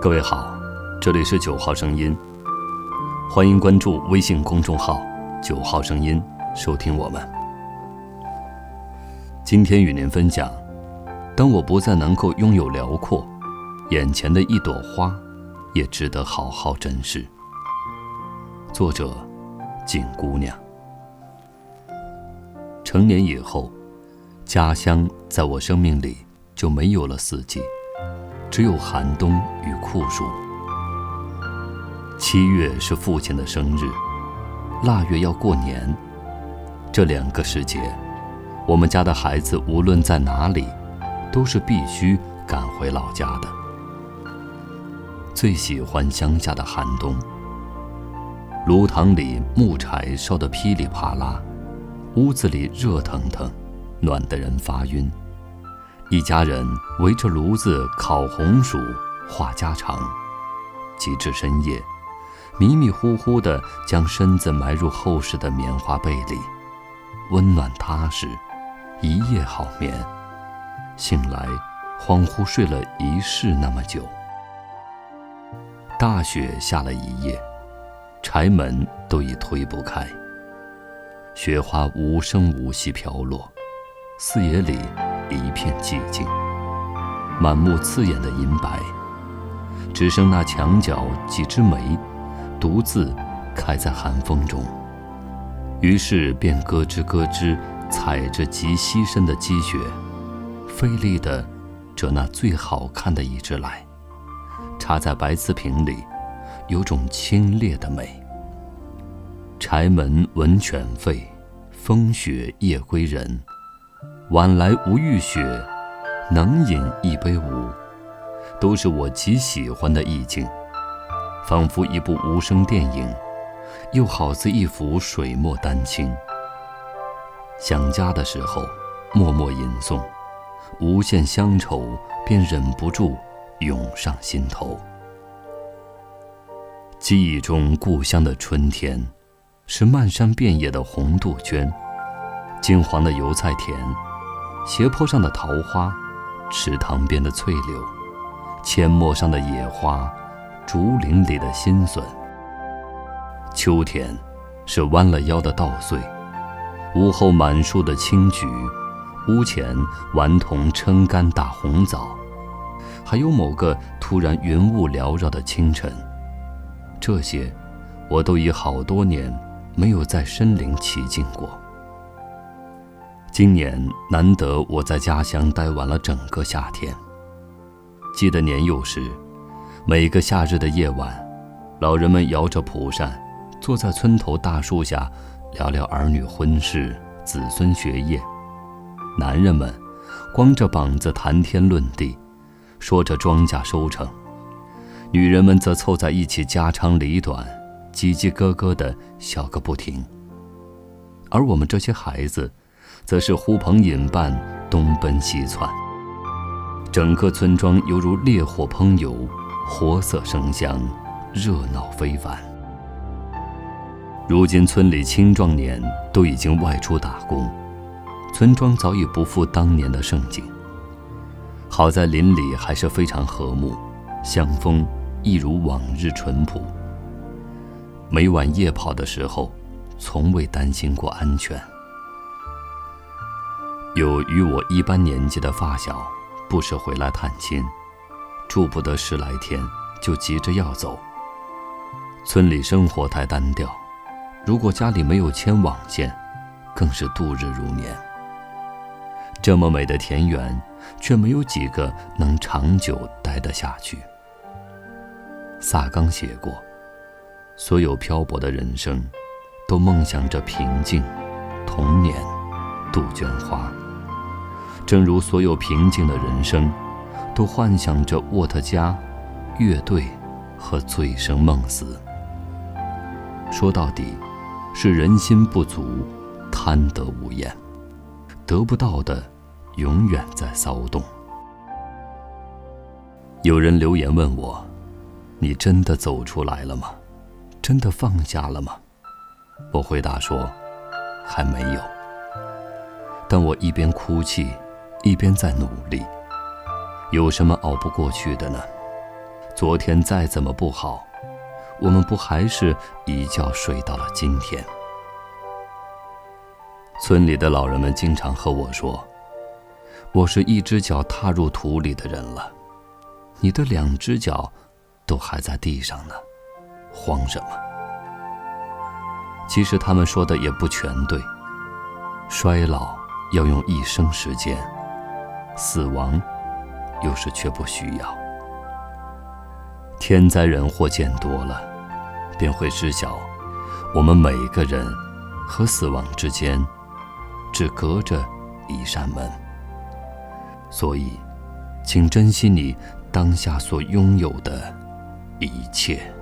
各位好，这里是九号声音，欢迎关注微信公众号“九号声音”，收听我们。今天与您分享：当我不再能够拥有辽阔，眼前的一朵花，也值得好好珍视。作者：景姑娘。成年以后，家乡在我生命里就没有了四季。只有寒冬与酷暑。七月是父亲的生日，腊月要过年。这两个时节，我们家的孩子无论在哪里，都是必须赶回老家的。最喜欢乡下的寒冬，炉膛里木柴烧得噼里啪啦，屋子里热腾腾，暖得人发晕。一家人围着炉子烤红薯、话家常，及至深夜，迷迷糊糊地将身子埋入厚实的棉花被里，温暖踏实，一夜好眠。醒来，恍惚睡了一世那么久。大雪下了一夜，柴门都已推不开，雪花无声无息飘落，四野里。一片寂静，满目刺眼的银白，只剩那墙角几枝梅，独自开在寒风中。于是便咯吱咯吱踩着极稀深的积雪，费力地折那最好看的一枝来，插在白瓷瓶里，有种清冽的美。柴门闻犬吠，风雪夜归人。晚来无欲雪，能饮一杯无，都是我极喜欢的意境，仿佛一部无声电影，又好似一幅水墨丹青。想家的时候，默默吟诵，无限乡愁便忍不住涌上心头。记忆中故乡的春天，是漫山遍野的红杜鹃，金黄的油菜田。斜坡上的桃花，池塘边的翠柳，阡陌上的野花，竹林里的新笋。秋天，是弯了腰的稻穗，屋后满树的青桔，屋前顽童撑杆打红枣，还有某个突然云雾缭绕的清晨。这些，我都已好多年没有在森林骑进过。今年难得我在家乡待完了整个夏天。记得年幼时，每个夏日的夜晚，老人们摇着蒲扇，坐在村头大树下，聊聊儿女婚事、子孙学业；男人们光着膀子谈天论地，说着庄稼收成；女人们则凑在一起家长里短，叽叽咯咯地笑个不停。而我们这些孩子，则是呼朋引伴，东奔西窜。整个村庄犹如烈火烹油，活色生香，热闹非凡。如今村里青壮年都已经外出打工，村庄早已不复当年的盛景。好在邻里还是非常和睦，乡风一如往日淳朴。每晚夜跑的时候，从未担心过安全。有与我一般年纪的发小，不时回来探亲，住不得十来天，就急着要走。村里生活太单调，如果家里没有牵网线，更是度日如年。这么美的田园，却没有几个能长久待得下去。萨冈写过，所有漂泊的人生，都梦想着平静，童年，杜鹃花。正如所有平静的人生，都幻想着沃特加、乐队和醉生梦死。说到底，是人心不足，贪得无厌，得不到的，永远在骚动。有人留言问我：“你真的走出来了吗？真的放下了吗？”我回答说：“还没有。”但我一边哭泣。一边在努力，有什么熬不过去的呢？昨天再怎么不好，我们不还是一觉睡到了今天？村里的老人们经常和我说：“我是一只脚踏入土里的人了，你的两只脚都还在地上呢，慌什么？”其实他们说的也不全对。衰老要用一生时间，死亡有时却不需要。天灾人祸见多了，便会知晓，我们每个人和死亡之间。只隔着一扇门，所以，请珍惜你当下所拥有的一切。